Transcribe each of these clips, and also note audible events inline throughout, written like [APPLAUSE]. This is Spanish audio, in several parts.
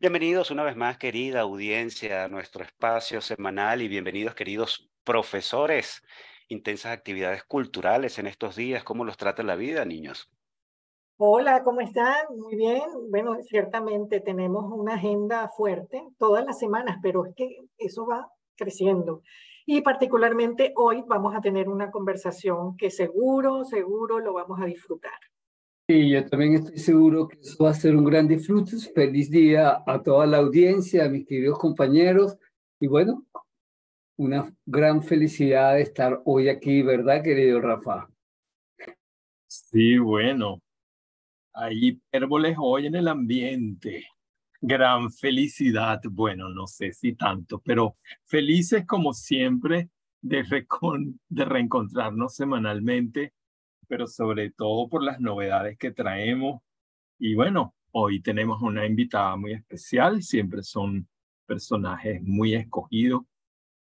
Bienvenidos una vez más, querida audiencia, a nuestro espacio semanal y bienvenidos, queridos profesores. Intensas actividades culturales en estos días. ¿Cómo los trata la vida, niños? Hola, ¿cómo están? Muy bien. Bueno, ciertamente tenemos una agenda fuerte todas las semanas, pero es que eso va creciendo. Y particularmente hoy vamos a tener una conversación que seguro, seguro lo vamos a disfrutar. Y yo también estoy seguro que eso va a ser un gran disfrute. Feliz día a toda la audiencia, a mis queridos compañeros. Y bueno, una gran felicidad de estar hoy aquí, ¿verdad, querido Rafa? Sí, bueno. Hay hipérboles hoy en el ambiente. Gran felicidad. Bueno, no sé si tanto, pero felices como siempre de, de reencontrarnos semanalmente pero sobre todo por las novedades que traemos. Y bueno, hoy tenemos una invitada muy especial, siempre son personajes muy escogidos,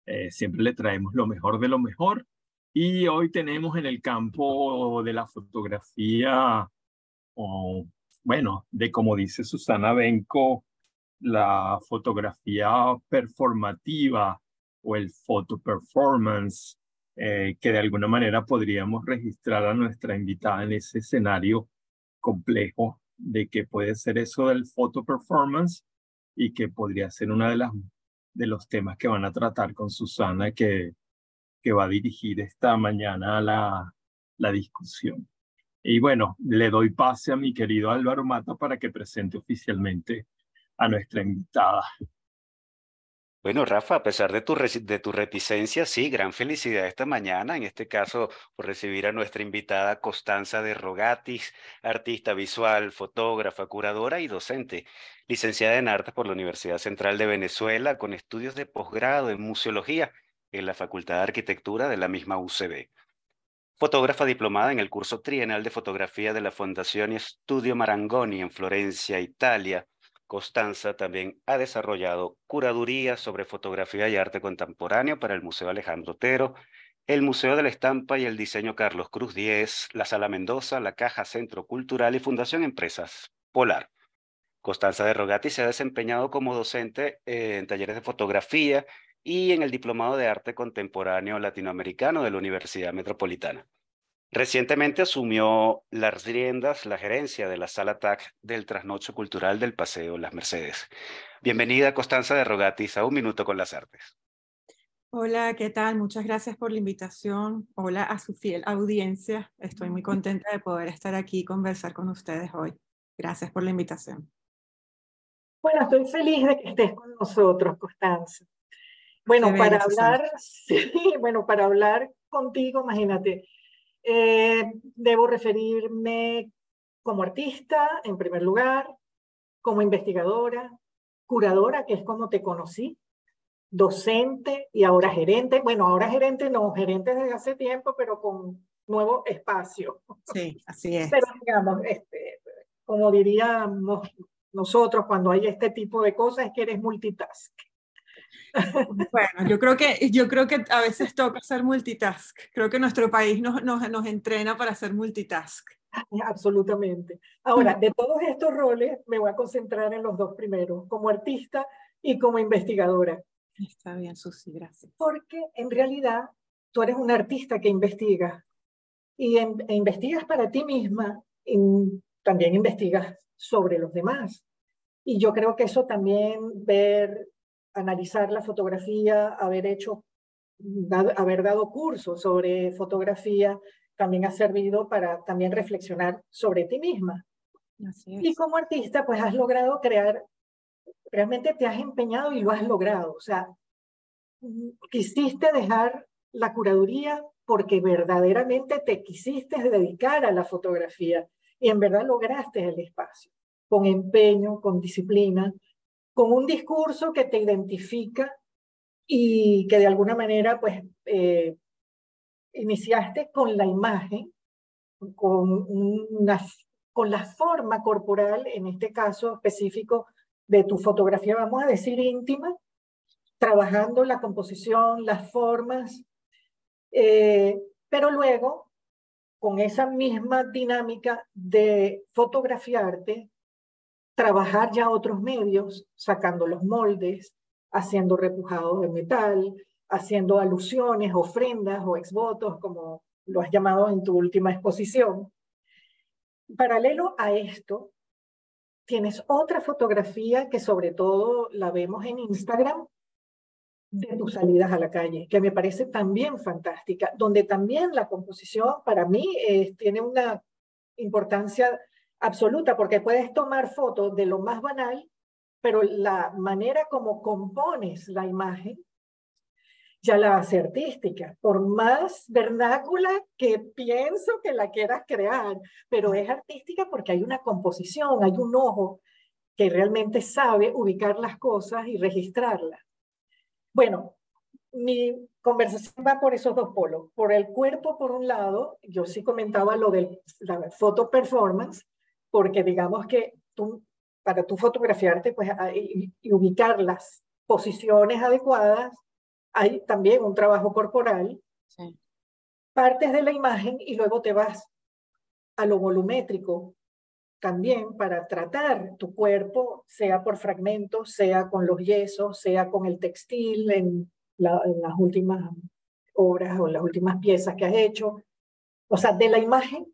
eh, siempre le traemos lo mejor de lo mejor. Y hoy tenemos en el campo de la fotografía, o, bueno, de como dice Susana Benco, la fotografía performativa o el photo performance, eh, que de alguna manera podríamos registrar a nuestra invitada en ese escenario complejo de que puede ser eso del photo performance y que podría ser uno de, las, de los temas que van a tratar con Susana que, que va a dirigir esta mañana la, la discusión. Y bueno, le doy pase a mi querido Álvaro Mata para que presente oficialmente a nuestra invitada. Bueno, Rafa, a pesar de tu, de tu reticencia, sí, gran felicidad esta mañana, en este caso por recibir a nuestra invitada Constanza de Rogatis, artista visual, fotógrafa, curadora y docente, licenciada en artes por la Universidad Central de Venezuela, con estudios de posgrado en museología en la Facultad de Arquitectura de la misma UCB. Fotógrafa diplomada en el curso trienal de fotografía de la Fundación Estudio Marangoni en Florencia, Italia Constanza también ha desarrollado curaduría sobre fotografía y arte contemporáneo para el Museo Alejandro Otero, el Museo de la Estampa y el Diseño Carlos Cruz X, la Sala Mendoza, la Caja Centro Cultural y Fundación Empresas Polar. Constanza de Rogati se ha desempeñado como docente en talleres de fotografía y en el Diplomado de Arte Contemporáneo Latinoamericano de la Universidad Metropolitana. Recientemente asumió las riendas, la gerencia de la sala TAC del Trasnocho Cultural del Paseo Las Mercedes. Bienvenida, Constanza de Rogatis, a Un Minuto con las Artes. Hola, ¿qué tal? Muchas gracias por la invitación. Hola a su fiel audiencia. Estoy muy contenta de poder estar aquí y conversar con ustedes hoy. Gracias por la invitación. Bueno, estoy feliz de que estés con nosotros, Constanza. Bueno, para hablar, [LAUGHS] sí, bueno, para hablar contigo, imagínate, eh, debo referirme como artista, en primer lugar, como investigadora, curadora, que es como te conocí, docente y ahora gerente. Bueno, ahora gerente no, gerente desde hace tiempo, pero con nuevo espacio. Sí, así es. Pero digamos, este, como diríamos nosotros cuando hay este tipo de cosas, es que eres multitask. [LAUGHS] Bueno, yo creo que, yo creo que a veces toca hacer multitask. Creo que nuestro país nos, nos, nos entrena para hacer multitask. [LAUGHS] Absolutamente. Ahora, de todos estos roles, me voy a concentrar en los dos primeros, como artista y como investigadora. Está bien, Susi, gracias. Porque en realidad tú eres un artista que investiga y e investigas para ti misma y también investigas sobre los demás. Y yo creo que eso también ver analizar la fotografía, haber hecho haber dado cursos sobre fotografía también ha servido para también reflexionar sobre ti misma. Y como artista, pues has logrado crear, realmente te has empeñado y lo has logrado. O sea, quisiste dejar la curaduría porque verdaderamente te quisiste dedicar a la fotografía y en verdad lograste el espacio, con empeño, con disciplina, con un discurso que te identifica y que de alguna manera pues eh, iniciaste con la imagen, con, una, con la forma corporal, en este caso específico de tu fotografía, vamos a decir íntima, trabajando la composición, las formas, eh, pero luego, con esa misma dinámica de fotografiarte, trabajar ya otros medios, sacando los moldes, haciendo repujados de metal, haciendo alusiones, ofrendas o exvotos, como lo has llamado en tu última exposición. Paralelo a esto, tienes otra fotografía que sobre todo la vemos en Instagram de tus salidas a la calle, que me parece también fantástica, donde también la composición para mí eh, tiene una importancia absoluta, porque puedes tomar fotos de lo más banal, pero la manera como compones la imagen ya la hace artística, por más vernácula que pienso que la quieras crear, pero es artística porque hay una composición, hay un ojo que realmente sabe ubicar las cosas y registrarlas. Bueno, mi conversación va por esos dos polos. Por el cuerpo, por un lado, yo sí comentaba lo de la foto performance, porque digamos que tú, para tú fotografiarte pues, y, y ubicar las posiciones adecuadas, hay también un trabajo corporal, partes de la imagen y luego te vas a lo volumétrico también para tratar tu cuerpo, sea por fragmentos, sea con los yesos, sea con el textil en, en las últimas obras o en las últimas piezas que has hecho. O sea, de la imagen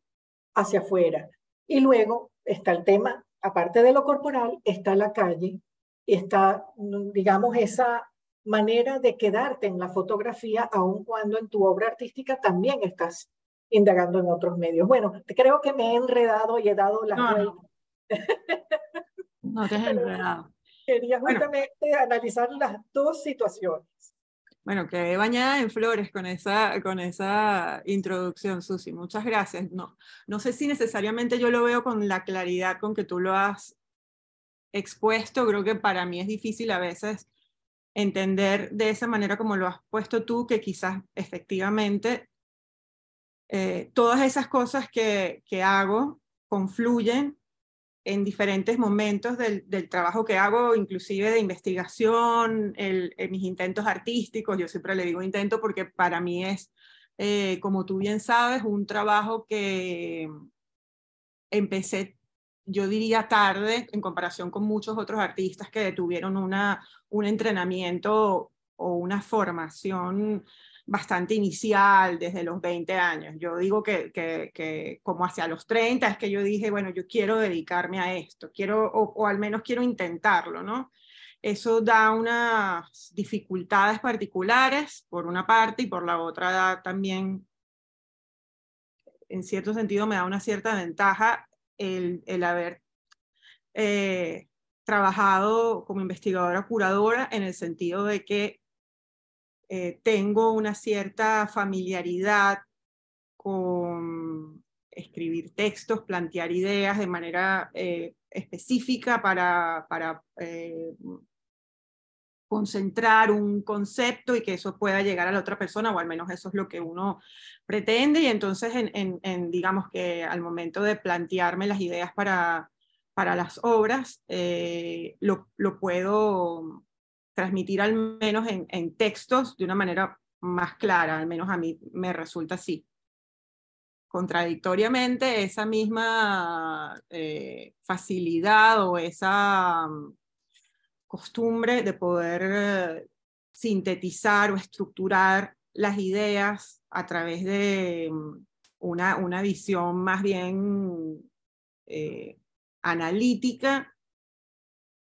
hacia afuera. Y luego está el tema, aparte de lo corporal, está la calle, está, digamos, esa manera de quedarte en la fotografía, aun cuando en tu obra artística también estás indagando en otros medios. Bueno, creo que me he enredado y he dado la no, No. te has [LAUGHS] enredado. Quería justamente analizar las dos situaciones. Bueno, quedé bañada en flores con esa, con esa introducción, Susi. Muchas gracias. No, no sé si necesariamente yo lo veo con la claridad con que tú lo has expuesto. Creo que para mí es difícil a veces entender de esa manera como lo has puesto tú, que quizás efectivamente eh, todas esas cosas que, que, hago confluyen en diferentes momentos del, del, trabajo que hago, inclusive de investigación, el, en mis intentos artísticos. Yo siempre le digo intento porque para mí es, eh, como tú bien sabes, un trabajo que empecé yo diría tarde en comparación con muchos otros artistas que tuvieron una, un entrenamiento o una formación bastante inicial desde los 20 años. Yo digo que, que, como hacia los 30 es que yo dije, bueno, yo quiero dedicarme a esto, quiero, o, o, al menos quiero intentarlo, ¿no? Eso da unas dificultades particulares por una parte y por la otra da también, en cierto sentido, me da una cierta ventaja el, el haber eh, trabajado como investigadora curadora en el sentido de que eh, tengo una cierta familiaridad con escribir textos, plantear ideas de manera eh, específica para, para concentrar un concepto y que eso pueda llegar a la otra persona, o al menos eso es lo que uno pretende. Y entonces, en, digamos que al momento de plantearme las ideas para, para las obras, eh, lo, lo, puedo transmitir al menos en, textos de una manera más clara, al menos a mí me resulta así. Contradictoriamente, esa misma eh, facilidad o esa costumbre de poder eh, sintetizar o estructurar las ideas a través de mm, una, una visión más bien eh, analítica,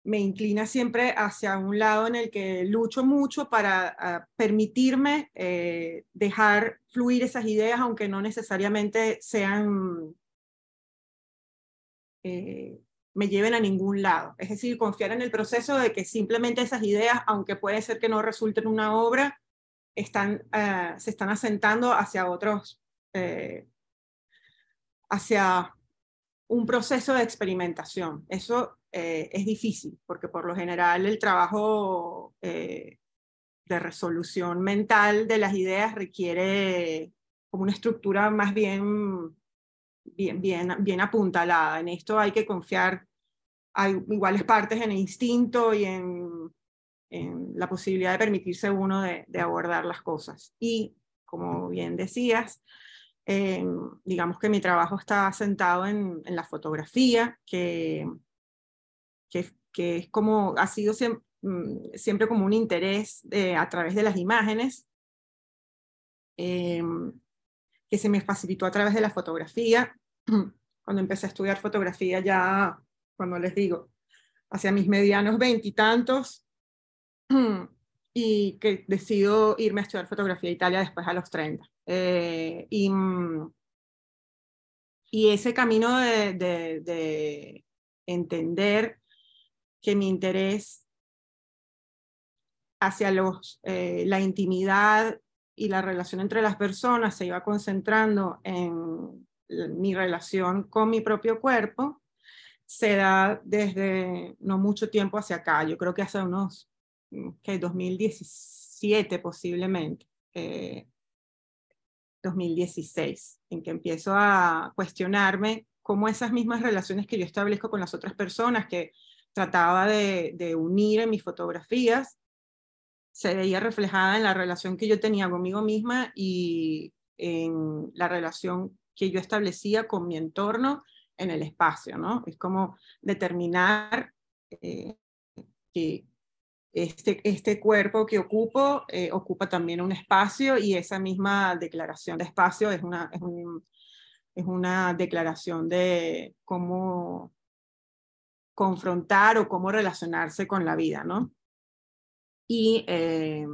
me inclina siempre hacia un lado en el que lucho mucho para ah, permitirme eh, dejar fluir esas ideas, aunque no necesariamente sean, eh, me lleven a ningún lado. Es decir, confiar en el proceso de que simplemente esas ideas, aunque puede ser que no resulten una obra, están, ah, se están asentando hacia otros, eh, hacia un proceso de experimentación. Eso eh, es difícil, porque por lo general el trabajo eh, de resolución mental de las ideas requiere como una estructura más bien, bien, bien, bien apuntalada. En esto hay que confiar, hay iguales partes en el instinto y en, en la posibilidad de permitirse uno de, de, abordar las cosas. Y, como bien decías, eh, digamos que mi trabajo está sentado en, en la fotografía, que que, es como, ha sido mm, siempre, como un interés a través de las imágenes, em, que se me facilitó a través de la fotografía. [CLEARS THROAT] Cuando empecé a estudiar fotografía ya, cuando les digo, hacia mis medianos veintitantos, [CLEARS THROAT] y que decido irme a estudiar fotografía a Italia después a los 30. Eh, y, mm, y, ese camino de entender que mi interés hacia los, eh, la intimidad y la relación entre las personas se iba concentrando en mi relación con mi propio cuerpo, se da desde no mucho tiempo hacia acá, yo creo que hace unos, que 2017 posiblemente, 2016, eh, en que empiezo a cuestionarme cómo esas mismas relaciones que yo establezco con las otras personas, que trataba de, unir en mis fotografías, se veía reflejada en la relación que yo tenía conmigo misma y en la relación que yo establecía con mi entorno en el espacio, ¿no? Es como determinar eh, que este, este cuerpo que ocupo eh, ocupa también un espacio y esa misma declaración de espacio es una, es, es una declaración de cómo confrontar o cómo relacionarse con la vida, ¿no? Y eh,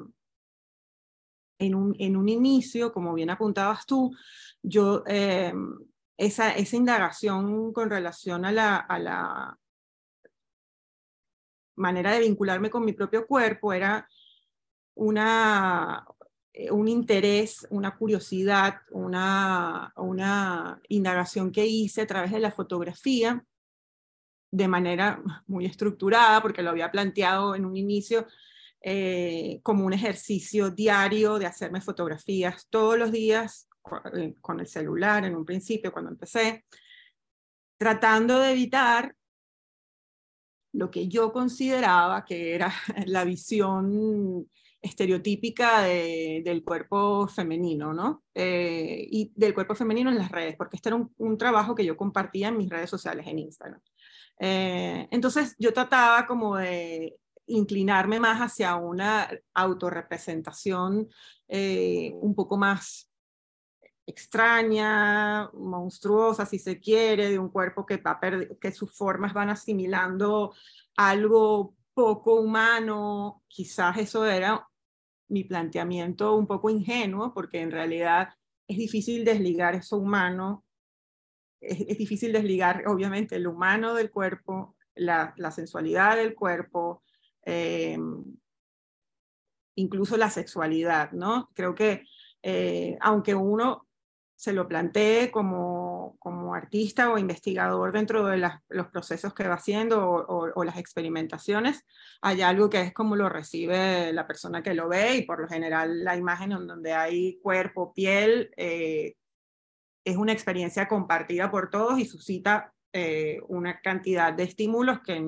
en, un, en, un, inicio, como bien apuntabas tú, yo, eh, esa, esa, indagación con relación a la, a la manera de vincularme con mi propio cuerpo era una, eh, un interés, una curiosidad, una, una indagación que hice a través de la fotografía de manera muy estructurada, porque lo había planteado en un inicio eh, como un ejercicio diario de hacerme fotografías todos los días eh, con el celular en un principio cuando empecé, tratando de evitar lo que yo consideraba que era [LAUGHS] la visión estereotípica del cuerpo femenino, ¿no? Eh, y del cuerpo femenino en las redes, porque este era un, un, trabajo que yo compartía en mis redes sociales en Instagram. Eh, entonces yo trataba como de inclinarme más hacia una autorrepresentación eh, un poco más extraña, monstruosa, si se quiere, de un cuerpo que, va que sus formas van asimilando algo poco humano. Quizás eso era mi planteamiento un poco ingenuo, porque en realidad es difícil desligar eso humano es, difícil desligar, obviamente, el humano del cuerpo, la, sensualidad del cuerpo, eh, incluso la sexualidad, ¿no? Creo que eh, aunque uno se lo plantee como, como artista o investigador dentro de los procesos que va haciendo o, las experimentaciones, hay algo que es como lo recibe la persona que lo ve y por lo general la imagen en donde hay cuerpo, piel, eh, es una experiencia compartida por todos y suscita eh, una cantidad de estímulos que,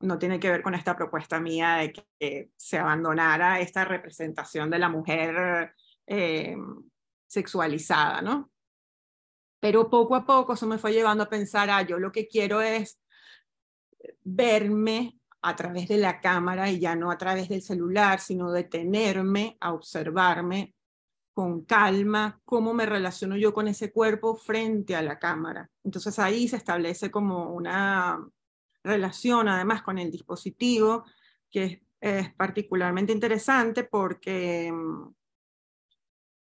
no tiene que ver con esta propuesta mía de que se abandonara esta representación de la mujer eh, sexualizada, ¿no? Pero poco a poco eso me fue llevando a pensar, ah, yo lo que quiero es verme a través de la cámara y ya no a través del celular, sino detenerme a observarme con calma cómo me relaciono yo con ese cuerpo frente a la cámara. Entonces ahí se establece como una, relaciona además con el dispositivo, que es, particularmente interesante porque mm,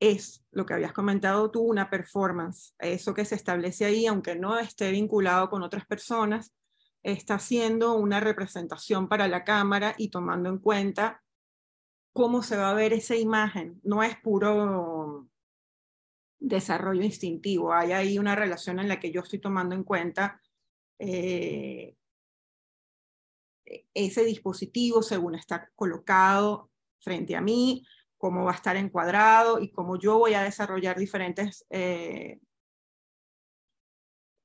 es lo que habías comentado tú, una performance. Eso que se establece ahí, aunque no esté vinculado con otras personas, está haciendo una representación para la cámara y tomando en cuenta cómo se va a ver esa imagen. No es puro desarrollo instintivo, hay ahí una relación en la que yo estoy tomando en cuenta eh, ese dispositivo según está colocado frente a mí, cómo va a estar encuadrado y cómo yo voy a desarrollar diferentes eh,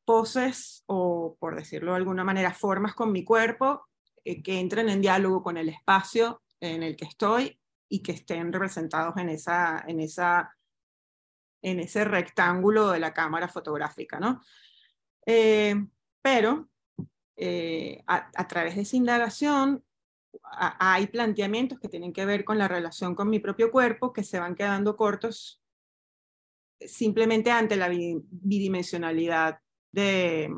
poses o, por decirlo de alguna manera, formas con mi cuerpo eh, que entren en diálogo con el espacio en el que estoy y que estén representados en, esa, en, esa, en ese rectángulo de la cámara fotográfica. ¿no? Eh, pero eh, a, través de esa indagación hay planteamientos que tienen que ver con la relación con mi propio cuerpo que se van quedando cortos simplemente ante la bidimensionalidad de,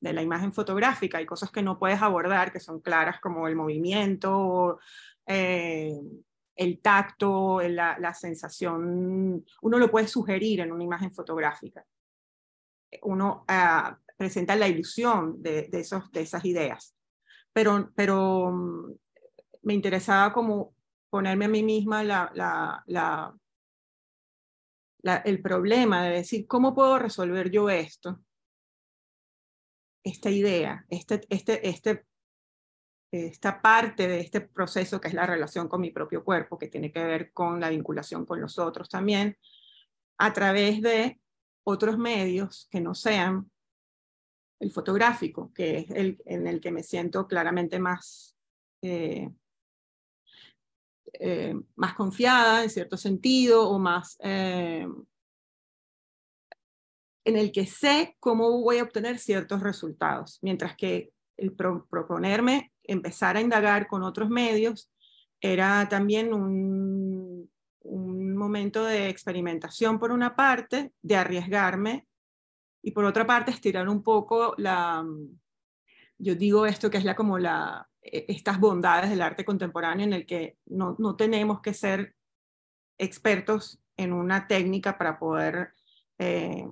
la imagen fotográfica. Hay cosas que no puedes abordar, que son claras como el movimiento, eh, el tacto, la, sensación. Uno lo puede sugerir en una imagen fotográfica. Uno uh, presenta la ilusión de, esos, de esas ideas. Pero, pero mm, me interesaba como ponerme a mí misma el problema de decir, ¿cómo puedo resolver yo esto? esta idea, este, este, este, esta parte de este proceso que es la relación con mi propio cuerpo, que tiene que ver con la vinculación con los otros también, a través de otros medios que no sean el fotográfico, que es el en el que me siento claramente más, eh, eh, más confiada en cierto sentido o más eh, en el que sé cómo voy a obtener ciertos resultados, mientras que el proponerme empezar a indagar con otros medios era también un, un momento de experimentación por una parte, de arriesgarme, y por otra parte estirar un poco la, yo digo esto que es la como la, e, estas bondades del arte contemporáneo en el que no, no tenemos que ser expertos en una técnica para poder eh,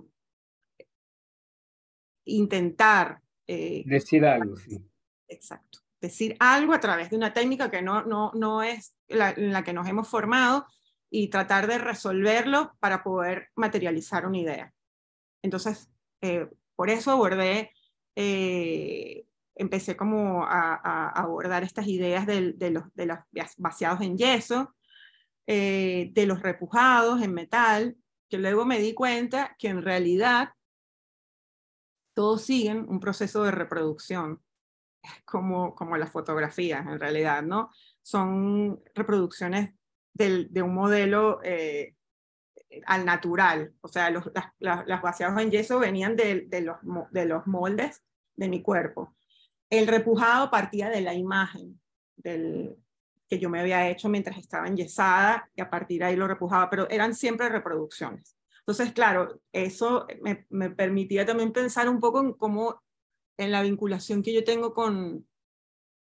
intentar... Eh, decir algo, sí. Exacto. Decir algo a través de una técnica que no, no, no es la, en la que nos hemos formado y tratar de resolverlo para poder materializar una idea. Entonces, eh, por eso abordé, eh, empecé como a, abordar estas ideas de, los, de los vaciados en yeso, de los repujados en metal, que luego me di cuenta que en realidad todos siguen un proceso de reproducción, como, como las fotografías en realidad, ¿no? Son reproducciones del, de un modelo eh, al natural, o sea, los, las, las, vaciados en yeso venían de, de, los, de los moldes de mi cuerpo. El repujado partía de la imagen del, que yo me había hecho mientras estaba enyesada y a partir de ahí lo repujaba, pero eran siempre reproducciones. Entonces, claro, eso me, me, permitía también pensar un poco en cómo, en la vinculación que yo tengo con,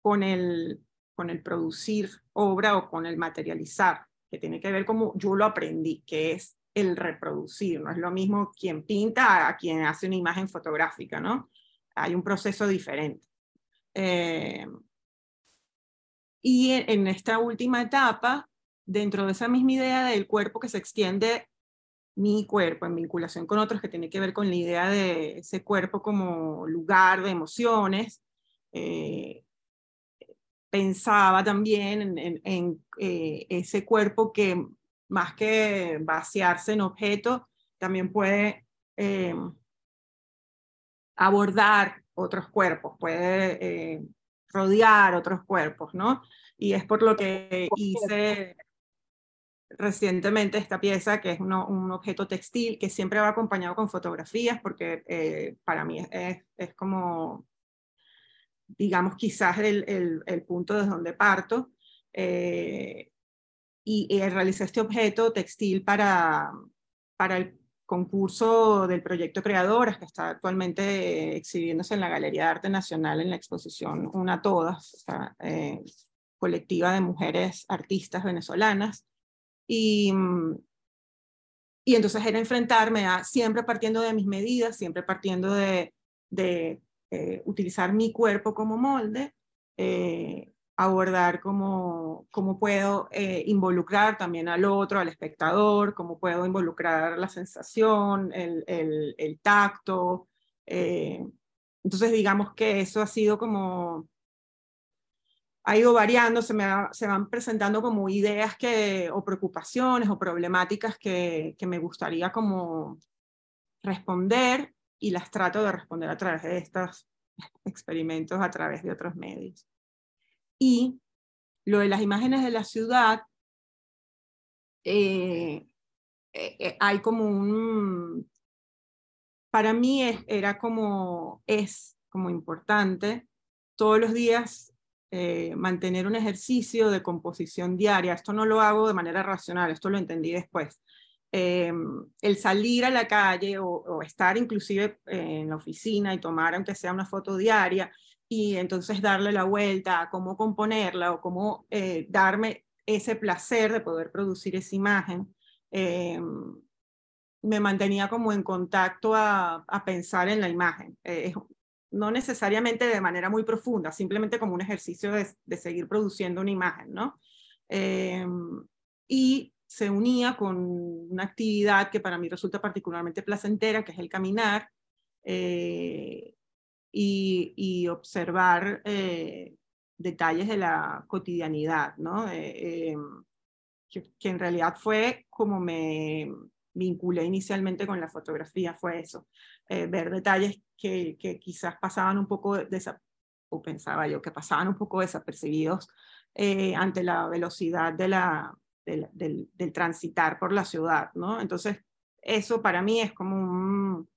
con, el, con el producir obra o con el materializar, que tiene que ver como yo lo aprendí, que es el reproducir, no es lo mismo quien pinta a quien hace una imagen fotográfica, ¿no? Hay un proceso diferente. Eh, y en, en esta última etapa, dentro de esa misma idea del cuerpo que se extiende mi cuerpo en vinculación con otros, que tiene que ver con la idea de ese cuerpo como lugar de emociones. Eh, pensaba también en, eh, ese cuerpo que más que vaciarse en objeto, también puede eh, abordar otros cuerpos, puede rodear otros cuerpos, ¿no? Y es por lo que hice recientemente esta pieza, que es un objeto textil, que siempre va acompañado con fotografías, porque eh, para mí es, es, como, digamos, quizás el, el, punto desde donde parto. Eh, y, realicé este objeto textil para, para, concurso del proyecto Creadoras, que está actualmente exhibiéndose en la Galería de Arte Nacional en la exposición Una Todas, eh, colectiva de mujeres artistas venezolanas. Y, y entonces era enfrentarme a siempre partiendo de mis medidas, siempre partiendo de, de eh, utilizar mi cuerpo como molde, eh, abordar cómo, cómo puedo eh, involucrar también al otro, al espectador, cómo puedo involucrar la sensación, el, el, tacto. Eh, entonces, digamos que eso ha sido como, ha ido variando, se me se van presentando como ideas que, o preocupaciones o problemáticas que, que me gustaría como responder y las trato de responder a través de estos experimentos, a través de otros medios. Y lo de las imágenes de la ciudad, eh, eh, eh, hay como un, para mí era como, es como importante todos los días mantener un ejercicio de composición diaria. Esto no lo hago de manera racional, esto lo entendí después. el salir a la calle o, estar inclusive en la oficina y tomar aunque sea una foto diaria y entonces darle la vuelta a cómo componerla o cómo eh, darme ese placer de poder producir esa imagen, eh, me mantenía como en contacto a, pensar en la imagen. Eh, no necesariamente de manera muy profunda, simplemente como un ejercicio de, seguir produciendo una imagen, ¿no? y se unía con una actividad que para mí resulta particularmente placentera, que es el caminar, y, observar eh, detalles de la cotidianidad, ¿no? Eh, que, en realidad fue como me vinculé inicialmente con la fotografía, fue eso, eh, ver detalles que, que, quizás pasaban un poco, o pensaba yo, que pasaban un poco desapercibidos ante la velocidad de la, del, del, transitar por la ciudad, ¿no? Entonces, eso para mí es como un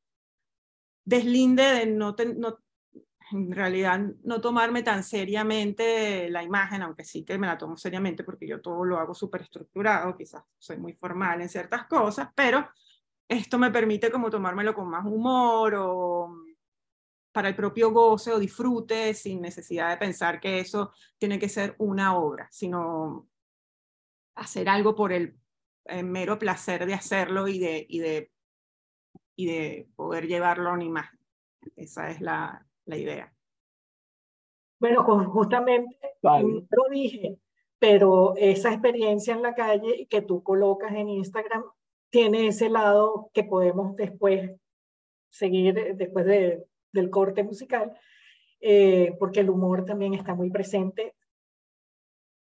deslinde de no, no, en realidad no tomarme tan seriamente la imagen, aunque sí que me la tomo seriamente porque yo todo lo hago súper estructurado, quizás soy muy formal en ciertas cosas, pero esto me permite como tomármelo con más humor o para el propio goce o disfrute sin necesidad de pensar que eso tiene que ser una obra, sino hacer algo por el, el mero placer de hacerlo y de, y de, y de poder llevarlo a una imagen. Esa es la, la idea. Bueno, justamente lo dije, pero esa experiencia en la calle que tú colocas en Instagram tiene ese lado que podemos después seguir eh, después de, del corte musical, eh, porque el humor también está muy presente,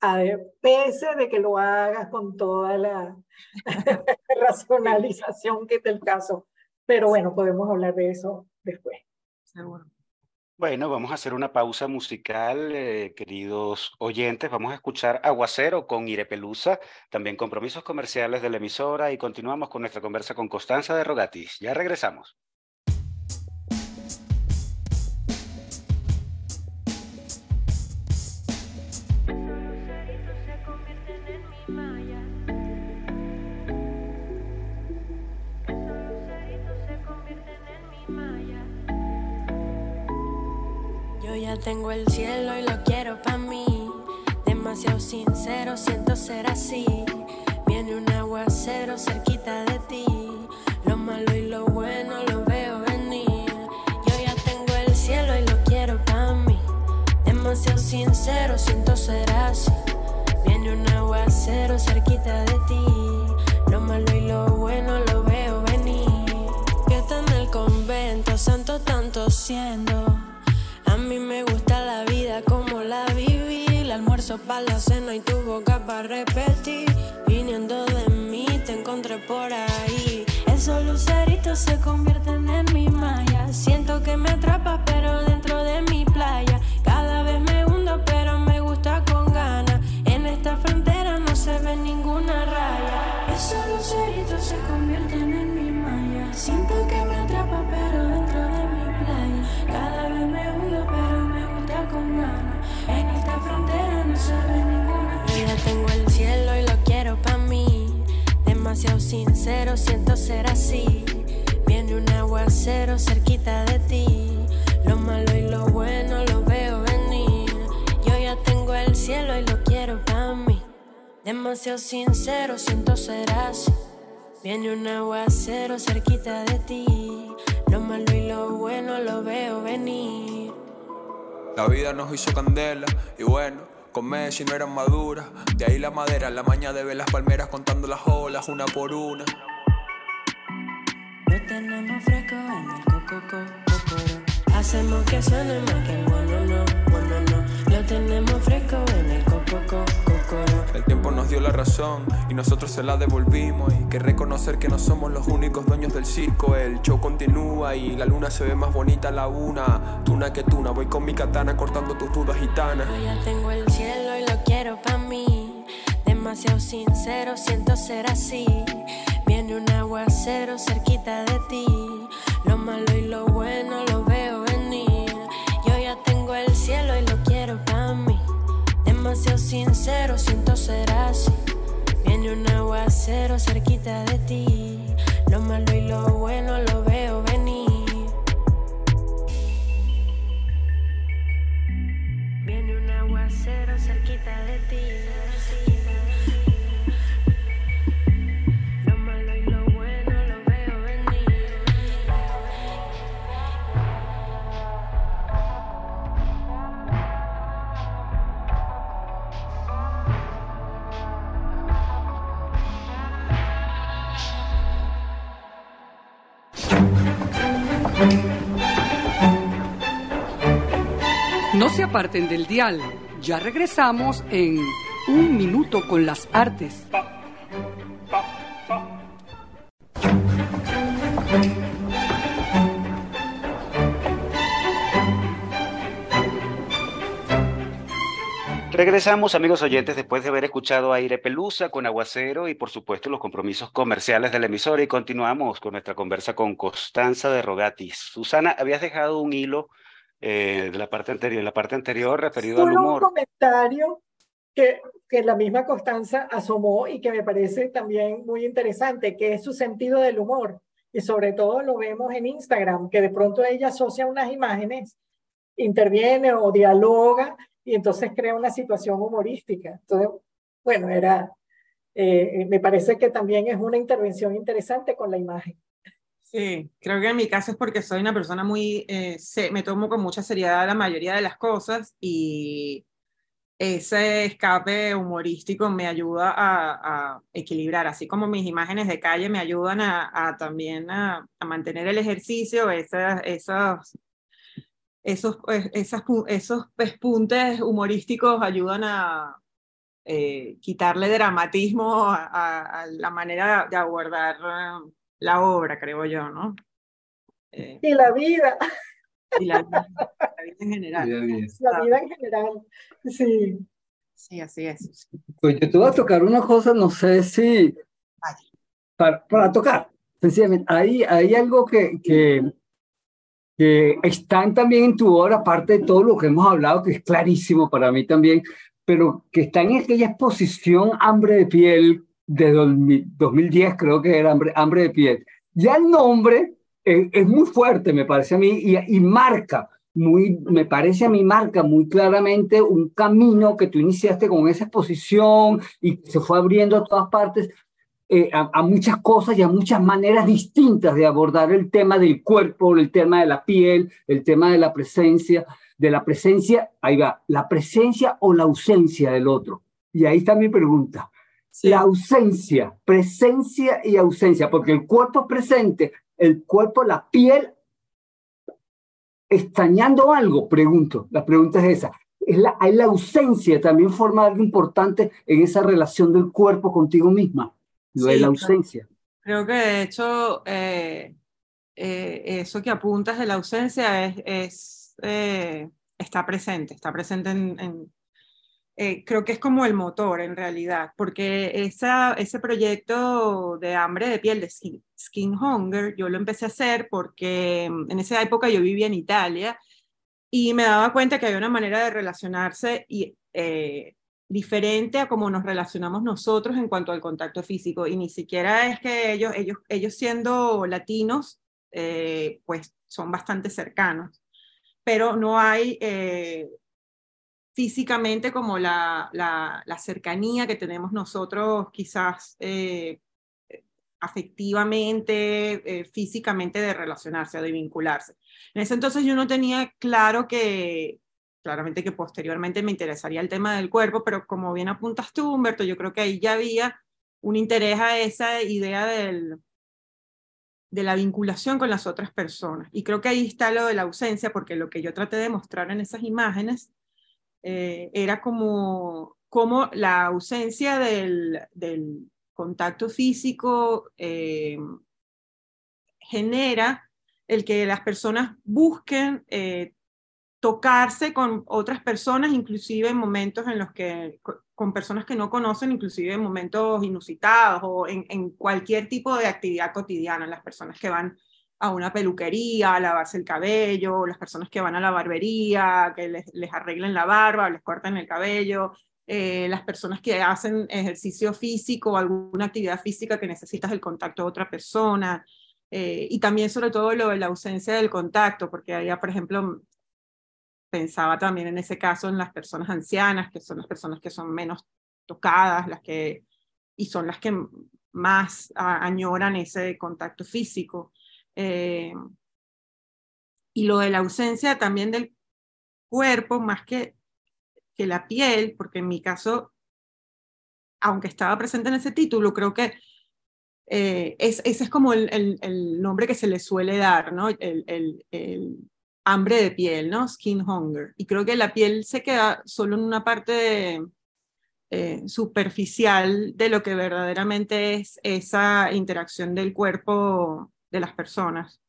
a pese de que lo hagas con toda la [LAUGHS] racionalización que es el caso. Pero bueno, podemos hablar de eso después. Seguro. Bueno, vamos a hacer una pausa musical, eh, queridos oyentes. Vamos a escuchar Aguacero con Irepelusa, también compromisos comerciales de la emisora y continuamos con nuestra conversa con Constanza de Rogatis. Ya regresamos. Tengo el cielo y lo quiero para mí. Demasiado sincero, siento ser así. Viene un aguacero cerquita de ti. Lo malo y lo bueno lo veo venir. Yo ya tengo el cielo y lo quiero para mí. Demasiado sincero, siento ser así. Viene un aguacero cerquita de ti. Lo malo y lo bueno lo veo venir. Que está en el convento, santo tanto siendo para la cena y tu boca para repetir. Viniendo de mí, te encontré por ahí. Esos luceritos se convierten en mi malla. Siento que me atrapas, pero dentro de mi playa. Cada vez me hundo, pero me gusta con ganas. En esta frontera no se ve ninguna raya. Esos luceritos se convierten en mi malla. Siento que me Demasiado sincero, siento ser así. Viene un aguacero cerquita de ti. Lo malo y lo bueno lo veo venir. Yo ya tengo el cielo y lo quiero para mí. Demasiado sincero, siento ser así. Viene un aguacero cerquita de ti. Lo malo y lo bueno lo veo venir. La vida nos hizo candela y bueno, come si no eran maduras. De ahí la madera, la maña de ver las palmeras contando las olas una por una. Lo tenemos fresco en el coco, Hacemos que suene más que el bueno, no, bueno, no. Lo tenemos fresco nos dio la razón y nosotros se la devolvimos. Y que reconocer que no somos los únicos dueños del circo. El show continúa y la luna se ve más bonita a la una. Tuna que tuna, voy con mi katana cortando tus dudas gitanas. Yo ya tengo el cielo y lo quiero para mí. Demasiado sincero, siento ser así. Viene un aguacero cerquita de ti. Lo malo y lo bueno lo veo venir. Yo ya tengo el cielo y lo demasiado sincero, siento ser así. Viene un aguacero cerquita de ti. Lo malo y lo bueno lo veo aparten del dial. Ya regresamos en Un Minuto con las Artes. Regresamos, amigos oyentes, después de haber escuchado Aire Pelusa con Aguacero y, por supuesto, los compromisos comerciales de la emisora. Y continuamos con nuestra conversa con Constanza de Rogatis. Susana, habías dejado un hilo eh, de la parte anterior, la parte anterior referido al humor. un comentario que, que la misma Constanza asomó y que me parece también muy interesante, que es su sentido del humor. Y sobre todo lo vemos en Instagram, que de pronto ella asocia unas imágenes, interviene o dialoga y entonces crea una situación humorística. Entonces, bueno, era, eh, me parece que también es una intervención interesante con la imagen. Sí, creo que en mi caso es porque soy una persona muy, eh, me tomo con mucha seriedad la mayoría de las cosas y ese escape humorístico me ayuda a, equilibrar, así como mis imágenes de calle me ayudan a, también a, mantener el ejercicio, esas, esos, esos, pues, esas, esos pespuntes humorísticos ayudan a eh, quitarle dramatismo a, la manera de abordar la obra, creo yo, ¿no? Eh, y la vida. Y la, vida en general. La vida en general, sí. Sí, así es. Pues yo te voy a tocar una cosa, no sé si... Para, para, tocar, sencillamente, hay, hay algo que, que, que están también en tu obra, aparte de todo lo que hemos hablado, que es clarísimo para mí también, pero que está en aquella exposición Hambre de Piel de 2010, creo que era Hambre, hambre de Piel. Ya el nombre es, muy fuerte, me parece a mí, y, marca, muy, me parece a mí, marca muy claramente un camino que tú iniciaste con esa exposición y se fue abriendo a todas partes. Eh, a, a, muchas cosas y a muchas maneras distintas de abordar el tema del cuerpo, el tema de la piel, el tema de la presencia, de la presencia, ahí va, la presencia o la ausencia del otro. Y ahí está mi pregunta. La ausencia, presencia y ausencia, porque el cuerpo presente, el cuerpo, la piel, extrañando algo, pregunto. La pregunta es esa. Es la, hay la ausencia, también forma algo importante en esa relación del cuerpo contigo misma, lo de la ausencia. Creo que de hecho eh, eh, eso que apuntas de la ausencia es, es eh, está presente, está presente en, eh, creo que es como el motor en realidad, porque esa, ese proyecto de hambre de piel, de Skin, Hunger, yo lo empecé a hacer porque mm, en esa época yo vivía en Italia y me daba cuenta que había una manera de relacionarse y, eh, diferente a cómo nos relacionamos nosotros en cuanto al contacto físico. Y ni siquiera es que ellos, ellos, ellos siendo latinos, eh, pues son bastante cercanos, pero no hay físicamente como la, la, cercanía que tenemos nosotros quizás afectivamente, físicamente de relacionarse, de vincularse. En ese entonces yo no tenía claro que, claramente que posteriormente me interesaría el tema del cuerpo, pero como bien apuntas tú, Humberto, yo creo que ahí ya había un interés a esa idea del, de la vinculación con las otras personas. Y creo que ahí está lo de la ausencia, porque lo que yo traté de mostrar en esas imágenes eh, era como, como la ausencia del, contacto físico eh, genera el que las personas busquen eh, tocarse con otras personas, inclusive en momentos en los que, con personas que no conocen, inclusive en momentos inusitados o en, cualquier tipo de actividad cotidiana, las personas que van a una peluquería, a lavarse el cabello, las personas que van a la barbería, que les, les arreglen la barba, les cortan el cabello, eh, las personas que hacen ejercicio físico alguna actividad física que necesitas el contacto de otra persona, eh, y también sobre todo lo de la ausencia del contacto, porque había, por ejemplo, pensaba también en ese caso en las personas ancianas, que son las personas que son menos tocadas, las que, y son las que más añoran ese contacto físico. Eh, y lo de la ausencia también del cuerpo, más que, que la piel, porque en mi caso, aunque estaba presente en ese título, creo que eh, es, ese es como el, el, nombre que se le suele dar, ¿no? El, el, hambre de piel, ¿no? Skin hunger. Y creo que la piel se queda solo en una parte eh, superficial de lo que verdaderamente es esa interacción del cuerpo de las personas.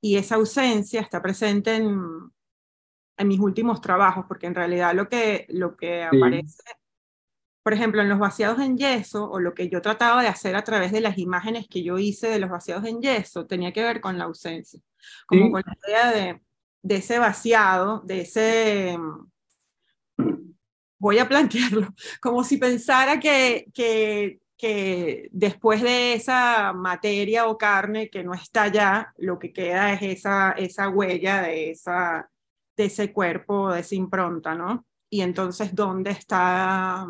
Y esa ausencia está presente en, en mis últimos trabajos, porque en realidad lo que, lo que aparece, por ejemplo, en los vaciados en yeso, o lo que yo trataba de hacer a través de las imágenes que yo hice de los vaciados en yeso, tenía que ver con la ausencia, como con la idea de de ese vaciado, de ese, voy a plantearlo, [LAUGHS] como si pensara que, que, que después de esa materia o carne que no está ya, lo que queda es esa, esa huella de, esa, de ese cuerpo, de esa impronta, ¿no? Y entonces, ¿dónde está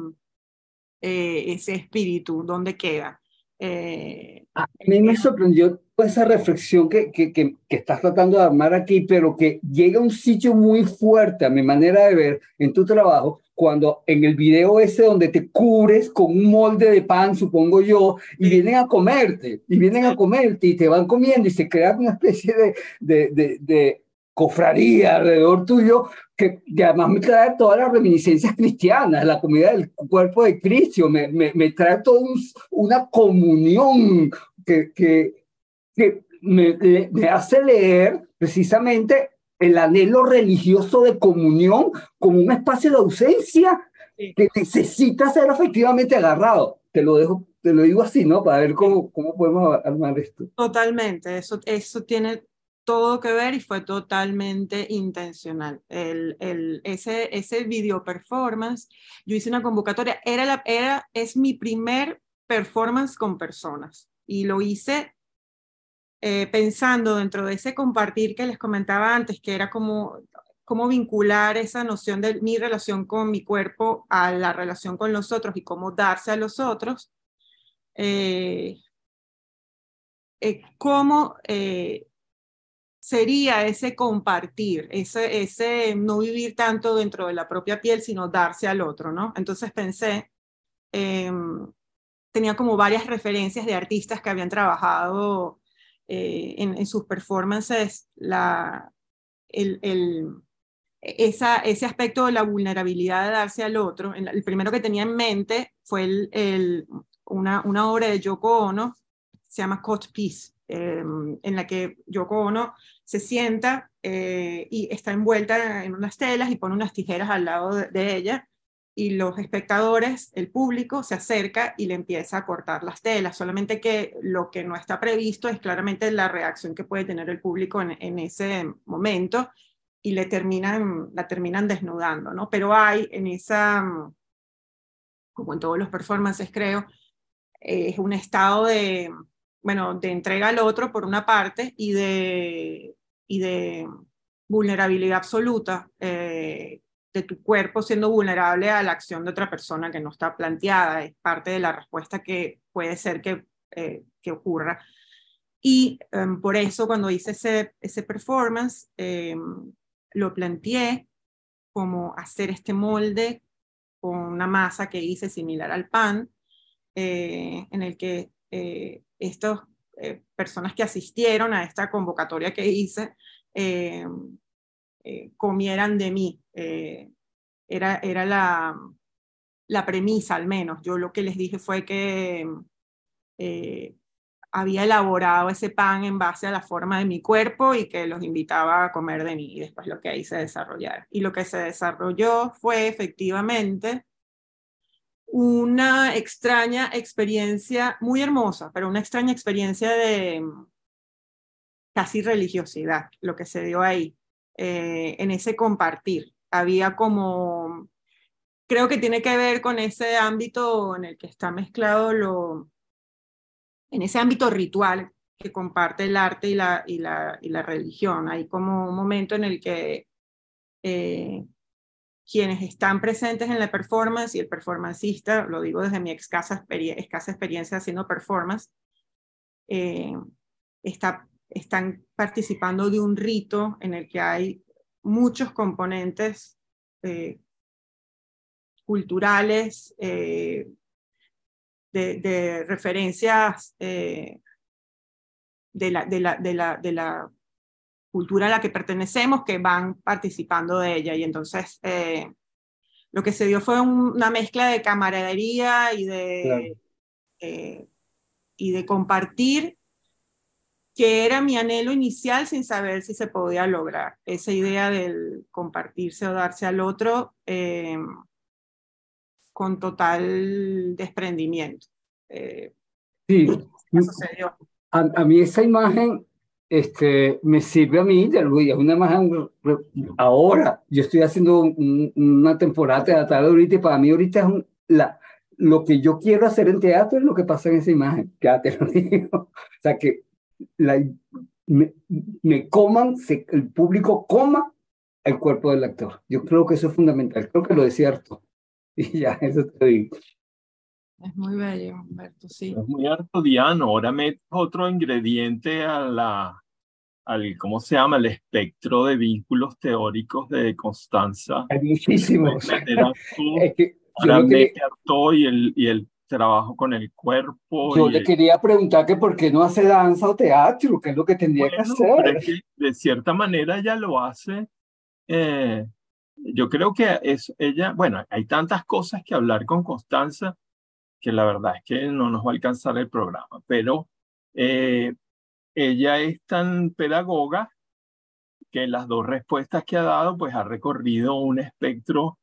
eh, ese espíritu? ¿Dónde queda? Eh, a mí me sorprendió esa reflexión que, que, que, estás tratando de armar aquí, pero que llega a un sitio muy fuerte a mi manera de ver en tu trabajo, cuando en el video ese donde te cubres con un molde de pan, supongo yo, y vienen a comerte, y vienen a comerte, y te van comiendo, y se crea una especie de, de, de, de cofradía alrededor tuyo, que, además me trae todas las reminiscencias cristianas, la comida del cuerpo de Cristo, me, me, me trae toda una comunión que, que, que me, me hace leer precisamente el anhelo religioso de comunión como un espacio de ausencia que necesita ser efectivamente agarrado. Te lo dejo, te lo digo así, ¿no? Para ver cómo, cómo podemos armar esto. Totalmente, eso, eso tiene todo que ver y fue totalmente intencional. El, el, ese, ese video performance, yo hice una convocatoria, era, la, era es mi primer performance con personas y lo hice eh, pensando dentro de ese compartir que les comentaba antes, que era como cómo vincular esa noción de mi relación con mi cuerpo a la relación con los otros y cómo darse a los otros, eh, eh, cómo sería ese compartir, ese, ese no vivir tanto dentro de la propia piel, sino darse al otro, ¿no? Entonces pensé, em, tenía como varias referencias de artistas que habían trabajado eh, en, sus performances la, el, el, esa, ese aspecto de la vulnerabilidad de darse al otro. El primero que tenía en mente fue el, una, una, obra de Yoko Ono, se llama Caught Peace, em, en la que Yoko Ono se sienta eh, y está envuelta en unas telas y pone unas tijeras al lado de ella y los espectadores, el público, se acerca y le empieza a cortar las telas. Solamente que lo que no está previsto es claramente la reacción que puede tener el público en, ese momento y le terminan, la terminan desnudando, ¿no? Pero hay en esa, como en todos los performances creo, es un estado de, bueno, de entrega al otro por una parte y de, y de vulnerabilidad absoluta eh, de tu cuerpo siendo vulnerable a la acción de otra persona que no está planteada, es parte de la respuesta que puede ser que, eh, que ocurra. Y em, por eso cuando hice ese, ese performance, em, lo planteé como hacer este molde con una masa que hice similar al pan, eh, en el que eh, estas eh, personas que asistieron a esta convocatoria que hice em, comieran de mí. era era la, la premisa al menos. Yo lo que les dije fue que había elaborado ese pan en base a la forma de mi cuerpo y que los invitaba a comer de mí y después lo que ahí se. Y lo que se desarrolló fue efectivamente una extraña experiencia, muy hermosa, pero una extraña experiencia de casi religiosidad, lo que se dio ahí, eh, en ese compartir. Había como, creo que tiene que ver con ese ámbito en el que está mezclado lo, en ese ámbito ritual que comparte el arte y la, y la, y la religión. Hay como un momento en el que eh, quienes están presentes en la performance y el performancista, lo digo desde mi escasa, escasa experiencia haciendo performance, eh, está, están participando de un rito en el que hay muchos componentes eh, culturales, de, referencias eh, de, la, de, la, de, la, de la cultura a la que pertenecemos que van participando de ella. Y entonces eh, lo que se dio fue una mezcla de camaradería y de, eh, y de compartir que era mi anhelo inicial sin saber si se podía lograr. Esa idea del compartirse o darse al otro con total desprendimiento. Eh, sí, a, a, mí esa imagen este, me sirve a mí, de una imagen ahora, yo estoy haciendo una temporada teatral ahorita y para mí ahorita es la, lo que yo quiero hacer en teatro es lo que pasa en esa imagen, ya te lo [LAUGHS] digo. O sea, que la, me, me coman, se, el público coma el cuerpo del actor. Yo creo que eso es fundamental, creo que lo decía cierto. [LAUGHS] Y ya, eso te digo. Es muy bello, Humberto, sí. Es muy artodiano. Ahora metes otro ingrediente a la, al, ¿cómo se llama? El espectro de vínculos teóricos de Constanza. Hay muchísimos. [LAUGHS] es que ahora mete y el, y el trabajo con el cuerpo. Yo le quería preguntar que por qué no hace danza o teatro, qué es lo que tendría que hacer. de cierta manera ya lo hace eh, yo creo que es ella, bueno, hay tantas cosas que hablar con Constanza que la verdad es que no nos va a alcanzar el programa, pero eh, ella es tan pedagoga que las dos respuestas que ha dado, pues ha recorrido un espectro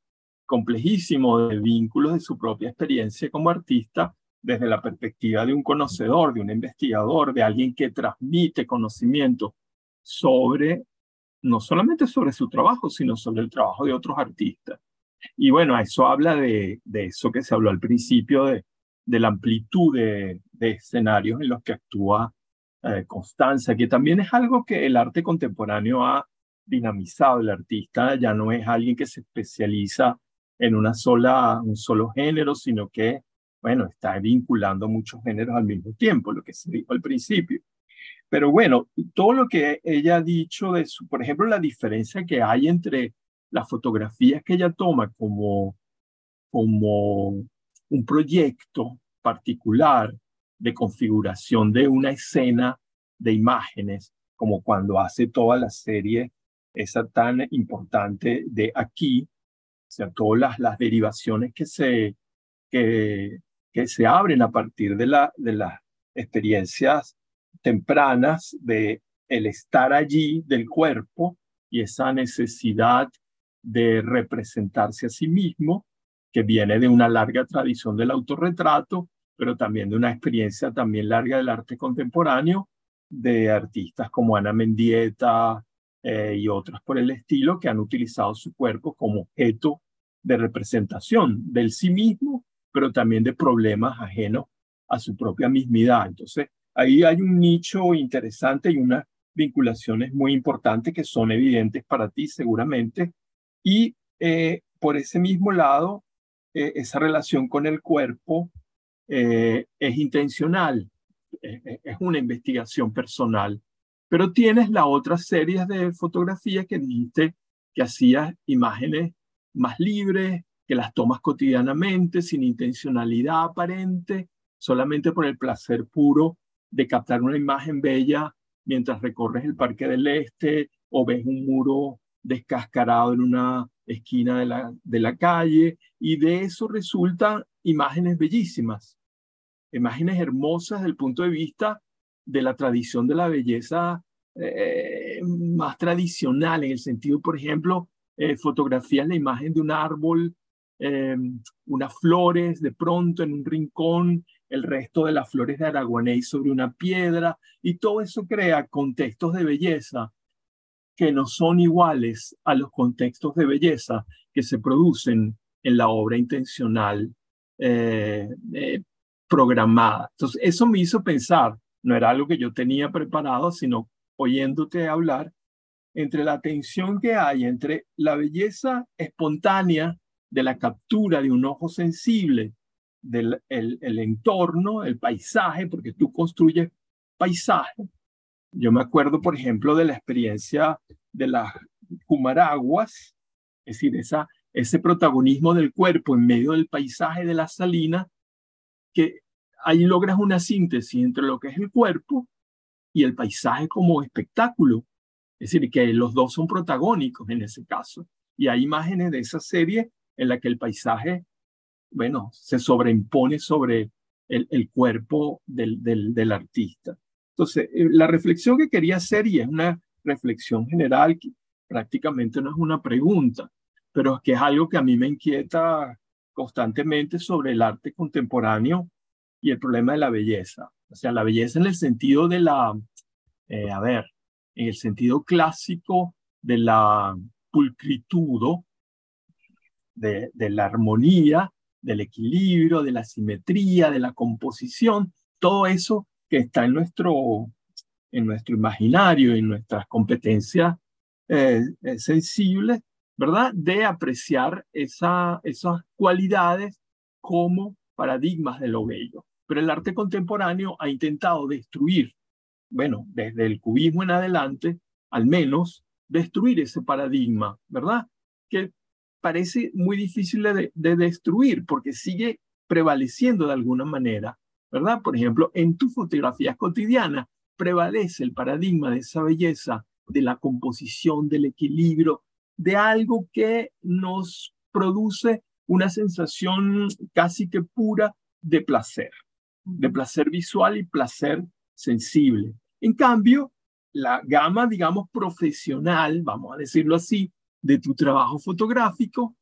complejísimo de vínculos de su propia experiencia como artista desde la perspectiva de un conocedor, de un investigador, de alguien que transmite conocimiento sobre no solamente sobre su trabajo, sino sobre el trabajo de otros artistas. Y bueno, eso habla de, de eso que se habló al principio, de, de la amplitud de, de, escenarios en los que actúa eh, Constanza, que también es algo que el arte contemporáneo ha dinamizado. El artista ya no es alguien que se especializa en una sola, un solo género, sino que, bueno, está vinculando muchos géneros al mismo tiempo, lo que se dijo al principio. Pero bueno, todo lo que ella ha dicho de su, por ejemplo, la diferencia que hay entre las fotografías que ella toma como, como un proyecto particular de configuración de una escena de imágenes, como cuando hace toda la serie esa tan importante de aquí, o sea, todas las, las derivaciones que se, que se abren a partir de, la, de las experiencias tempranas de el estar allí del cuerpo y esa necesidad de representarse a sí mismo, que viene de una larga tradición del autorretrato, pero también de una experiencia también larga del arte contemporáneo, de artistas como Ana Mendieta eh, y otras por el estilo, que han utilizado su cuerpo como objeto de representación del sí mismo, pero también de problemas ajenos a su propia mismidad. Entonces, ahí hay un nicho interesante y unas vinculaciones muy importantes que son evidentes para ti seguramente. Y eh, por ese mismo lado, eh, esa relación con el cuerpo eh, es intencional, es una investigación personal. Pero tienes la otra serie de fotografías que dijiste que hacías imágenes más libres, que las tomas cotidianamente, sin intencionalidad aparente, solamente por el placer puro de captar una imagen bella mientras recorres el Parque del Este o ves un muro descascarado en una esquina de la, de la calle y de eso resultan imágenes bellísimas, imágenes hermosas desde el punto de vista de la tradición de la belleza eh, más tradicional, en el sentido, por ejemplo, eh, fotografías la imagen de un árbol, eh, unas flores de pronto en un rincón, el resto de las flores de Aragonés sobre una piedra, y todo eso crea contextos de belleza que no son iguales a los contextos de belleza que se producen en la obra intencional eh, eh, programada. Entonces, eso me hizo pensar, no era algo que yo tenía preparado, sino oyéndote hablar, entre la tensión que hay entre la belleza espontánea de la captura de un ojo sensible del el, entorno, el paisaje, porque tú construyes paisaje. Yo me acuerdo, por ejemplo, de la experiencia de las Humaraguas, es decir, esa, ese protagonismo del cuerpo en medio del paisaje de la salina, que ahí logras una síntesis entre lo que es el cuerpo y el paisaje como espectáculo. Es decir, que los dos son protagónicos en ese caso. Y hay imágenes de esa serie en la que el paisaje bueno, se sobreimpone sobre el, el cuerpo del, del, del, artista. Entonces, eh, la reflexión que quería hacer, y es una reflexión general, que prácticamente no es una pregunta, pero que es algo que a mí me inquieta constantemente sobre el arte contemporáneo y el problema de la belleza. O sea, la belleza en el sentido de la, eh, a ver, en el sentido clásico de la pulcritudo, de, la armonía del equilibrio, de la simetría, de la composición, todo eso que está en nuestro, en nuestro imaginario, en nuestras competencias eh, eh, sensibles, ¿verdad? De apreciar esa, esas cualidades como paradigmas de lo bello. Pero el arte contemporáneo ha intentado destruir, bueno, desde el cubismo en adelante, al menos, destruir ese paradigma, ¿verdad? Que parece muy difícil de, destruir porque sigue prevaleciendo de alguna manera, ¿verdad? Por ejemplo, en tus fotografías cotidianas prevalece el paradigma de esa belleza, de la composición, del equilibrio, de algo que nos produce una sensación casi que pura de placer, de placer visual y placer sensible. En cambio, la gama, digamos, profesional, vamos a decirlo así, de tu trabajo fotográfico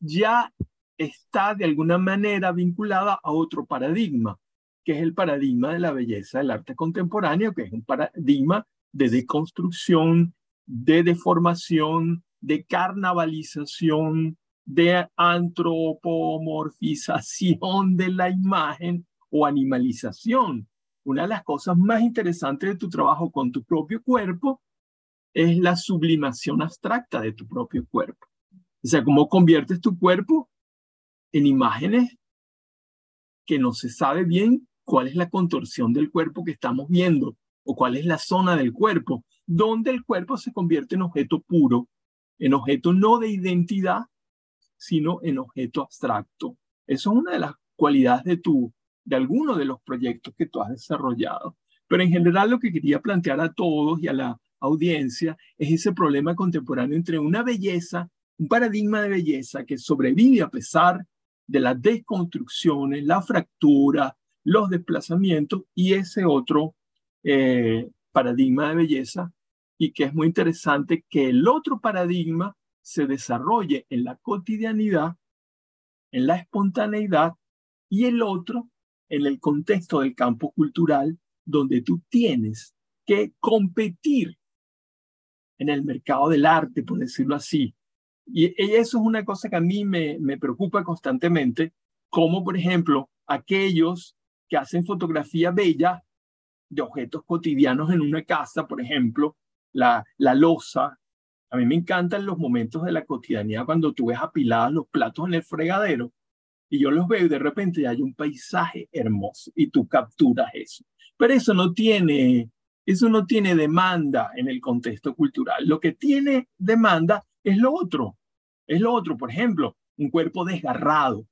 ya está de alguna manera vinculada a otro paradigma, que es el paradigma de la belleza del arte contemporáneo, que es un paradigma de deconstrucción, de deformación, de carnavalización, de antropomorfización de la imagen o animalización. Una de las cosas más interesantes de tu trabajo con tu propio cuerpo es la sublimación abstracta de tu propio cuerpo. O sea, cómo conviertes tu cuerpo en imágenes que no se sabe bien cuál es la contorsión del cuerpo que estamos viendo o cuál es la zona del cuerpo, donde el cuerpo se convierte en objeto puro, en objeto no de identidad, sino en objeto abstracto. Eso es una de las cualidades de tu, de alguno de los proyectos que tú has desarrollado. Pero en general lo que quería plantear a todos y a la audiencia es ese problema contemporáneo entre una belleza, un paradigma de belleza que sobrevive a pesar de las desconstrucciones, la fractura, los desplazamientos y ese otro eh, paradigma de belleza y que es muy interesante que el otro paradigma se desarrolle en la cotidianidad, en la espontaneidad y el otro en el contexto del campo cultural donde tú tienes que competir en el mercado del arte, por decirlo así. Y, eso es una cosa que a mí me, me preocupa constantemente, como por ejemplo aquellos que hacen fotografía bella de objetos cotidianos en una casa, por ejemplo, la, la losa. A mí me encantan los momentos de la cotidianidad cuando tú ves apilados los platos en el fregadero y yo los veo y de repente hay un paisaje hermoso y tú capturas eso. Pero eso no tiene, eso no tiene demanda en el contexto cultural. Lo que tiene demanda es lo otro. Es lo otro, por ejemplo, un cuerpo desgarrado,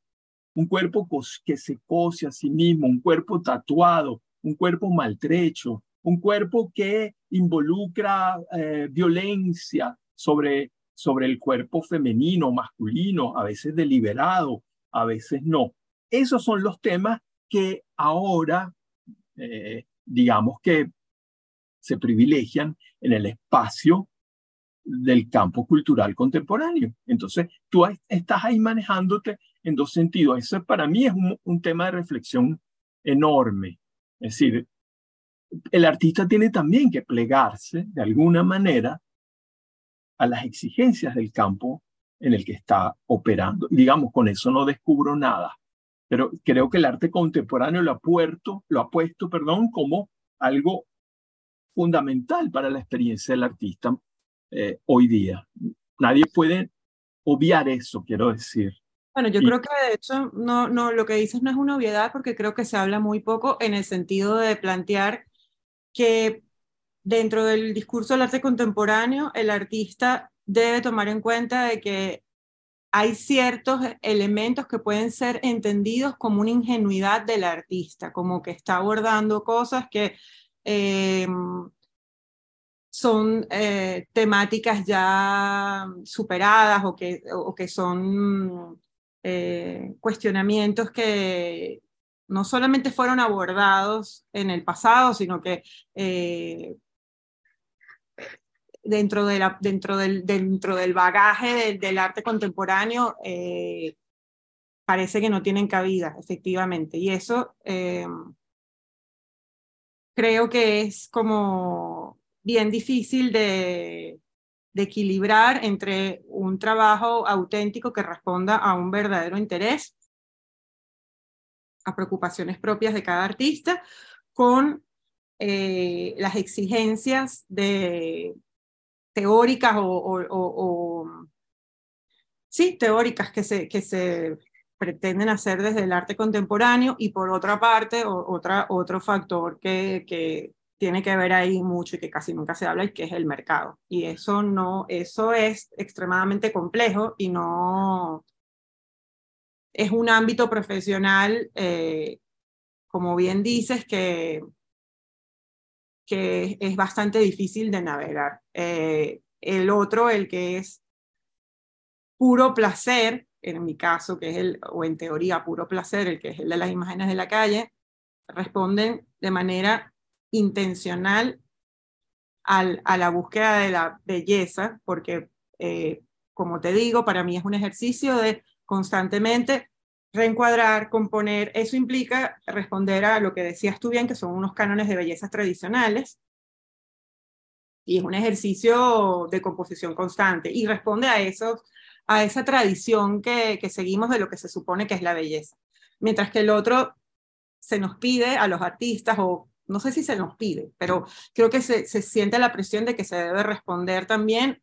un cuerpo que se cose a sí mismo, un cuerpo tatuado, un cuerpo maltrecho, un cuerpo que involucra eh, violencia sobre, sobre el cuerpo femenino, masculino, a veces deliberado, a veces no. Esos son los temas que ahora, eh, digamos que se privilegian en el espacio del campo cultural contemporáneo. Entonces, tú estás ahí manejándote en dos sentidos. Eso para mí es un, tema de reflexión enorme. Es decir, el artista tiene también que plegarse de alguna manera a las exigencias del campo en el que está operando. digamos, con eso no descubro nada, pero creo que el arte contemporáneo lo ha, puesto, lo ha puesto perdón, como algo fundamental para la experiencia del artista eh, hoy día. Nadie puede obviar eso, quiero decir. Bueno, yo creo que de hecho no, no, lo que dices no es una obviedad porque creo que se habla muy poco en el sentido de plantear que dentro del discurso del arte contemporáneo el artista debe tomar en cuenta de que hay ciertos elementos que pueden ser entendidos como una ingenuidad del artista, como que está abordando cosas que eh, son eh, temáticas ya superadas o que, o que son eh, cuestionamientos que no solamente fueron abordados en el pasado, sino que dentro, de dentro, del, dentro del bagaje del, arte contemporáneo parece que no tienen cabida, efectivamente. Y eso creo que es como bien difícil de, equilibrar entre un trabajo auténtico que responda a un verdadero interés, a preocupaciones propias de cada artista, con eh, las exigencias de, teóricas o, sí, teóricas que se, que se pretenden hacer desde el arte contemporáneo y por otra parte, otra, otro factor que, que tiene que ver ahí mucho y que casi nunca se habla y que es el mercado. Y eso no, eso es extremadamente complejo y no es un ámbito profesional, eh, como bien dices, que, que es bastante difícil de navegar. Eh, el otro, el que es puro placer, en mi caso, que es el, o en teoría puro placer, el que es el de las imágenes de la calle, responden de manera intencional al, a la búsqueda de la belleza, porque, eh, como te digo, para mí es un ejercicio de constantemente reencuadrar, componer. Eso implica responder a lo que decías tú bien, que son unos cánones de bellezas tradicionales. Y es un ejercicio de composición constante y responde a, eso, a esa tradición que, que seguimos de lo que se supone que es la belleza. Mientras que el otro se nos pide a los artistas o no sé si se nos pide, pero creo que se, siente la presión de que se debe responder también,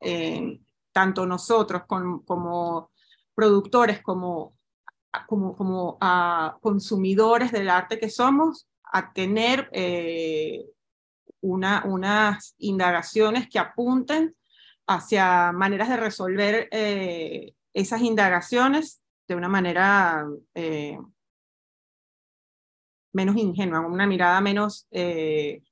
eh, tanto nosotros como productores, como, como, como a consumidores del arte que somos, a tener eh, una, unas indagaciones que apunten hacia maneras de resolver eh, esas indagaciones de una manera menos ingenua, una mirada menos... Eh,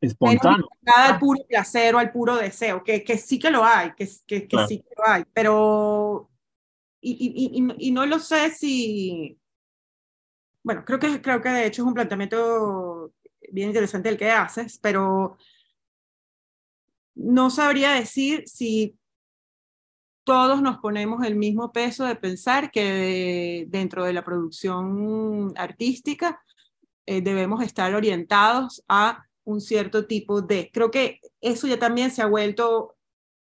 espontánea. al puro placer o al puro deseo, que, que sí que lo hay, que, que, que sí que lo hay, pero... Y, y, y, no lo sé si... Bueno, creo que, creo que de hecho es un planteamiento bien interesante el que haces, pero no sabría decir si todos nos ponemos el mismo peso de pensar que dentro de la producción artística eh, debemos estar orientados a un cierto tipo de. Creo que eso ya también se ha vuelto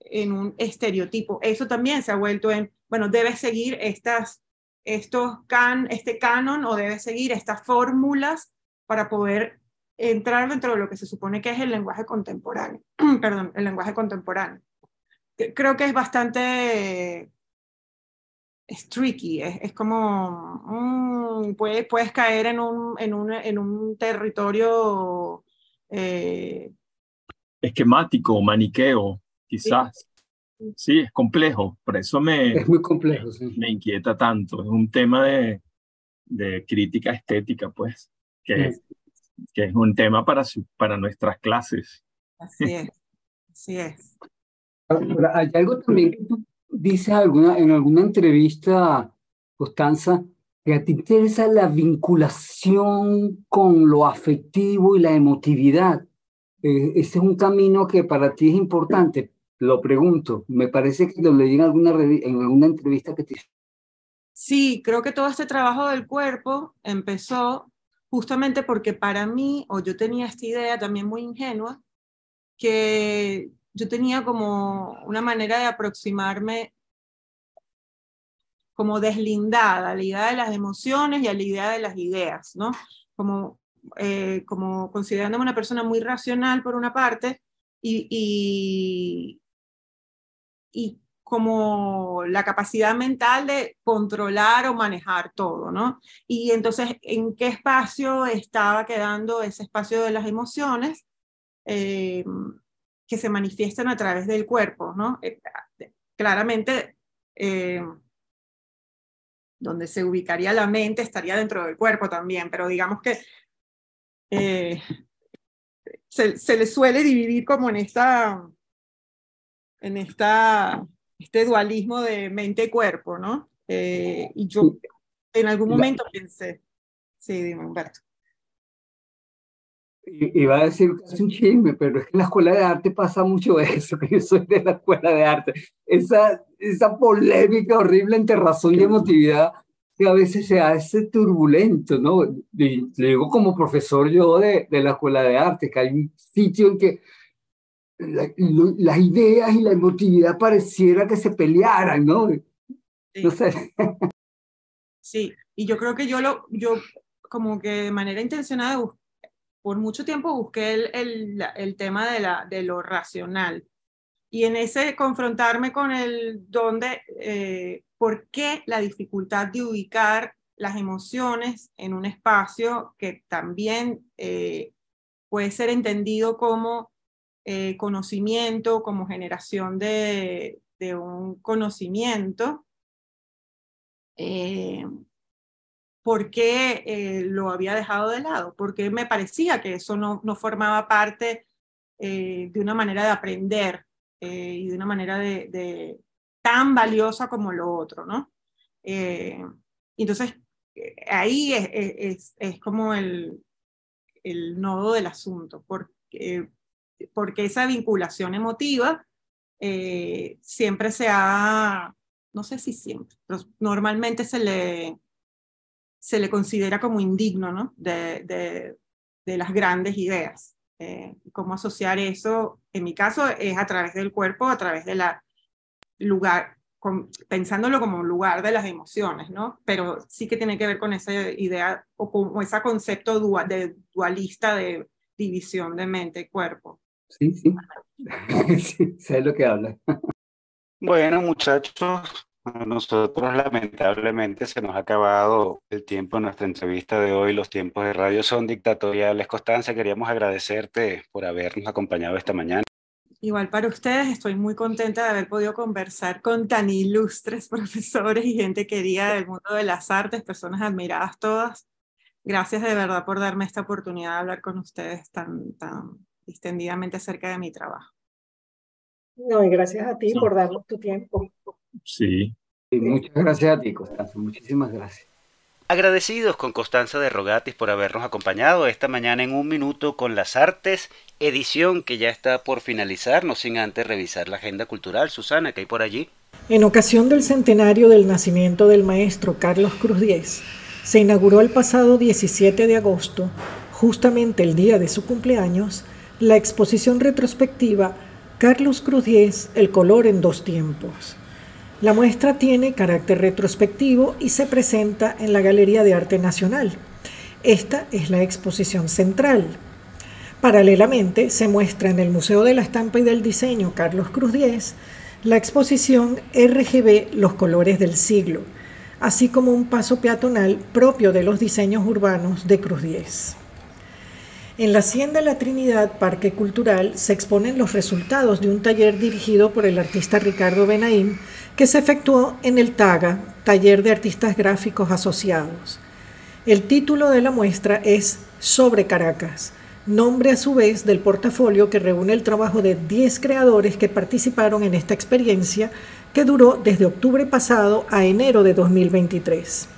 en un estereotipo. Eso también se ha vuelto en, bueno, debes seguir estas estos can, este canon o debe seguir estas fórmulas para poder entrar dentro de lo que se supone que es el lenguaje contemporáneo. [CLEARS THROAT] Perdón, el lenguaje contemporáneo. Creo que es bastante es tricky, es, como, mm, puedes, puedes caer en un, en un, en un territorio eh, esquemático, maniqueo, quizás. Sí. es complejo, por eso me, es muy complejo, me inquieta tanto. Es un tema de, de crítica estética, pues, que, que es un tema para, su, para nuestras clases. Así es, así es. Hay algo también que tú dices alguna, en alguna entrevista, Constanza, que a ti te interesa la vinculación con lo afectivo y la emotividad. Eh, ese es un camino que para ti es importante. Lo pregunto, me parece que lo leí en alguna, en alguna entrevista que te Sí, creo que todo este trabajo del cuerpo empezó justamente porque para mí, o yo tenía esta idea también muy ingenua, que yo tenía como una manera de aproximarme como deslindada a la idea de las emociones y a la idea de las ideas, ¿no? Como, eh, como considerándome una persona muy racional por una parte y, y, y, como la capacidad mental de controlar o manejar todo, ¿no? Y entonces, ¿en qué espacio estaba quedando ese espacio de las emociones? Eh, que se manifiestan a través del cuerpo, ¿no? Eh, claramente, eh, donde se ubicaría la mente estaría dentro del cuerpo también, pero digamos que eh, se, se, le suele dividir como en esta, en esta, este dualismo de mente-cuerpo, ¿no? y yo en algún momento pensé, sí, dime Humberto. Iba a decir casi un chisme, pero es que en la escuela de arte pasa mucho eso, que yo soy de la escuela de arte. Esa, esa polémica horrible entre razón y emotividad que a veces se hace turbulento, ¿no? Y le digo como profesor yo de, de la escuela de arte, que hay un sitio en que las ideas y la emotividad pareciera que se pelearan, ¿no? Sí. No sé. Sí, y yo creo que yo lo, yo como que de manera intencionada por mucho tiempo busqué el, el, el tema de, la, de, lo racional. Y en ese confrontarme con el dónde, eh, por qué la dificultad de ubicar las emociones en un espacio que también eh, puede ser entendido como eh, conocimiento, como generación de, de un conocimiento. Eh, por qué eh, lo había dejado de lado, porque me parecía que eso no, no formaba parte eh, de una manera de aprender eh, y de una manera de, de, tan valiosa como lo otro, ¿no? entonces, ahí es, es, es, como el, el nodo del asunto, porque, porque esa vinculación emotiva siempre se ha, no sé si siempre, pero normalmente se le se le considera como indigno ¿no? de, de, de las grandes ideas. Eh, ¿Cómo asociar eso? En mi caso es a través del cuerpo, a través de la lugar, con, pensándolo como un lugar de las emociones, ¿no? Pero sí que tiene que ver con esa idea o con ese concepto dual, de dualista de división de mente y cuerpo. Sí, sí. [LAUGHS] sí, sé lo que habla. Bueno, muchachos, a nosotros lamentablemente se nos ha acabado el tiempo en nuestra entrevista de hoy. Los tiempos de radio son dictatoriales. Constanza, queríamos agradecerte por habernos acompañado esta mañana. Igual para ustedes, estoy muy contenta de haber podido conversar con tan ilustres [LAUGHS] profesores y gente querida del mundo de las artes, personas admiradas todas. Gracias de verdad por darme esta oportunidad de hablar con ustedes tan, tan distendidamente acerca de mi trabajo. No, y gracias a ti sí. por darnos tu tiempo. Sí. Y muchas gracias a ti, Constanza. Muchísimas gracias. Agradecidos con Constanza de Rogatis por habernos acompañado esta mañana en Un Minuto con las Artes, edición que ya está por finalizar, no sin antes revisar la agenda cultural. Susana, que hay por allí? En ocasión del centenario del nacimiento del maestro Carlos Cruz Diez, se inauguró el pasado 17 de agosto, justamente el día de su cumpleaños, la exposición retrospectiva Carlos Cruz Diez, El color en dos tiempos La muestra tiene carácter retrospectivo y se presenta en la Galería de Arte Nacional. Esta es la exposición central. Paralelamente, se muestra en el Museo de la Estampa y del Diseño Carlos Cruz Diez la exposición RGB Los Colores del Siglo, así como un paso peatonal propio de los diseños urbanos de Cruz Diez. En la Hacienda La Trinidad Parque Cultural se exponen los resultados de un taller dirigido por el artista Ricardo Benaim que se efectuó en el TAGA, Taller de Artistas Gráficos Asociados. El título de la muestra es Sobre Caracas, nombre a su vez del portafolio que reúne el trabajo de 10 creadores que participaron en esta experiencia que duró desde octubre pasado a enero de 2023.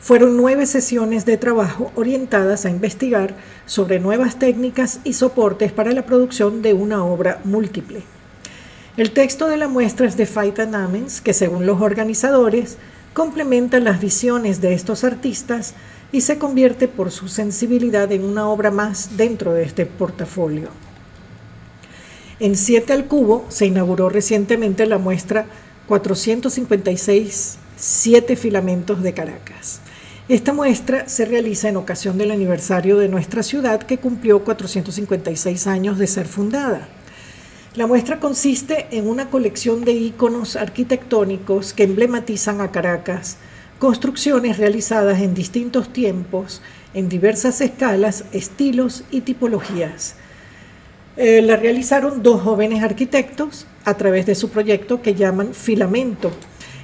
Fueron nueve sesiones de trabajo orientadas a investigar sobre nuevas técnicas y soportes para la producción de una obra múltiple. El texto de la muestra es de Faita Namens, que según los organizadores complementa las visiones de estos artistas y se convierte por su sensibilidad en una obra más dentro de este portafolio. En 7 al cubo se inauguró recientemente la muestra 456 Siete filamentos de Caracas. Esta muestra se realiza en ocasión del aniversario de nuestra ciudad que cumplió 456 años de ser fundada. La muestra consiste en una colección de íconos arquitectónicos que emblematizan a Caracas, construcciones realizadas en distintos tiempos, en diversas escalas, estilos y tipologías. Eh, la realizaron dos jóvenes arquitectos a través de su proyecto que llaman Filamento.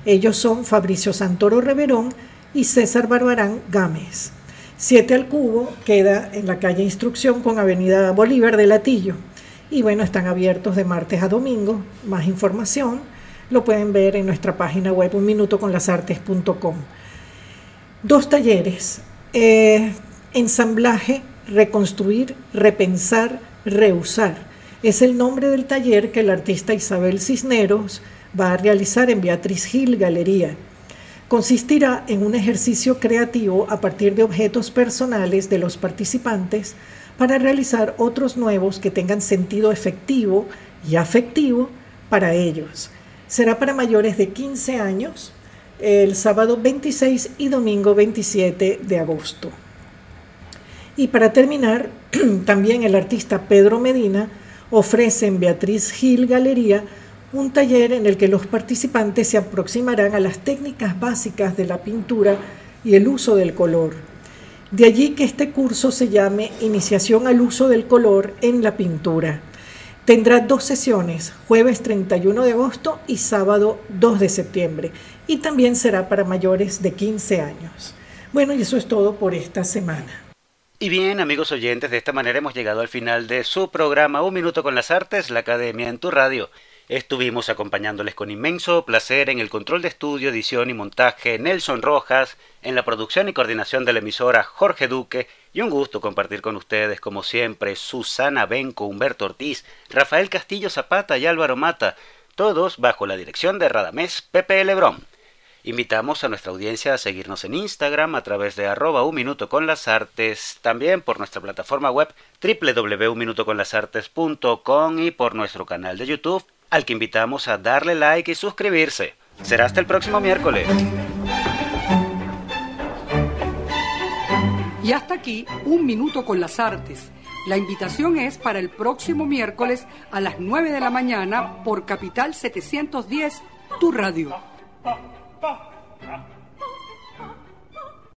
Ellos son Fabricio Santoro Reverón y César Barbarán Gámez. Siete al cubo queda en la calle Instrucción con Avenida Bolívar de Latillo. Y bueno, están abiertos de martes a domingo. Más información lo pueden ver en nuestra página web unminutoconlasartes.com. Dos talleres. Eh, ensamblaje, reconstruir, repensar, reusar. Es el nombre del taller que el artista Isabel Cisneros va a realizar en Beatriz Gil Galería consistirá en un ejercicio creativo a partir de objetos personales de los participantes para realizar otros nuevos que tengan sentido efectivo y afectivo para ellos. Será para mayores de 15 años el sábado 26 y domingo 27 de agosto. Y para terminar, [CLEARS THROAT] también el artista Pedro Medina ofrece en Beatriz Gil Galería un taller en el que los participantes se aproximarán a las técnicas básicas de la pintura y el uso del color. De allí que este curso se llame Iniciación al uso del color en la pintura. Tendrá dos sesiones, jueves 31 de agosto y sábado 2 de septiembre, y también será para mayores de 15 años. Bueno, y eso es todo por esta semana. Y bien, amigos oyentes, de esta manera hemos llegado al final de su programa Un Minuto con las Artes, la Academia en tu Radio. Estuvimos acompañándoles con inmenso placer en el control de estudio, edición y montaje Nelson Rojas, en la producción y coordinación de la emisora Jorge Duque y un gusto compartir con ustedes como siempre Susana Benco, Humberto Ortiz, Rafael Castillo Zapata y Álvaro Mata, todos bajo la dirección de Radamés Pepe Lebrón. Invitamos a nuestra audiencia a seguirnos en Instagram a través de arroba un minuto con las artes, también por nuestra plataforma web www.unminutoconlasartes.com y por nuestro canal de YouTube al que invitamos a darle like y suscribirse. Será hasta el próximo miércoles. Y hasta aquí, un minuto con las artes. La invitación es para el próximo miércoles a las 9 de la mañana por Capital 710, tu radio.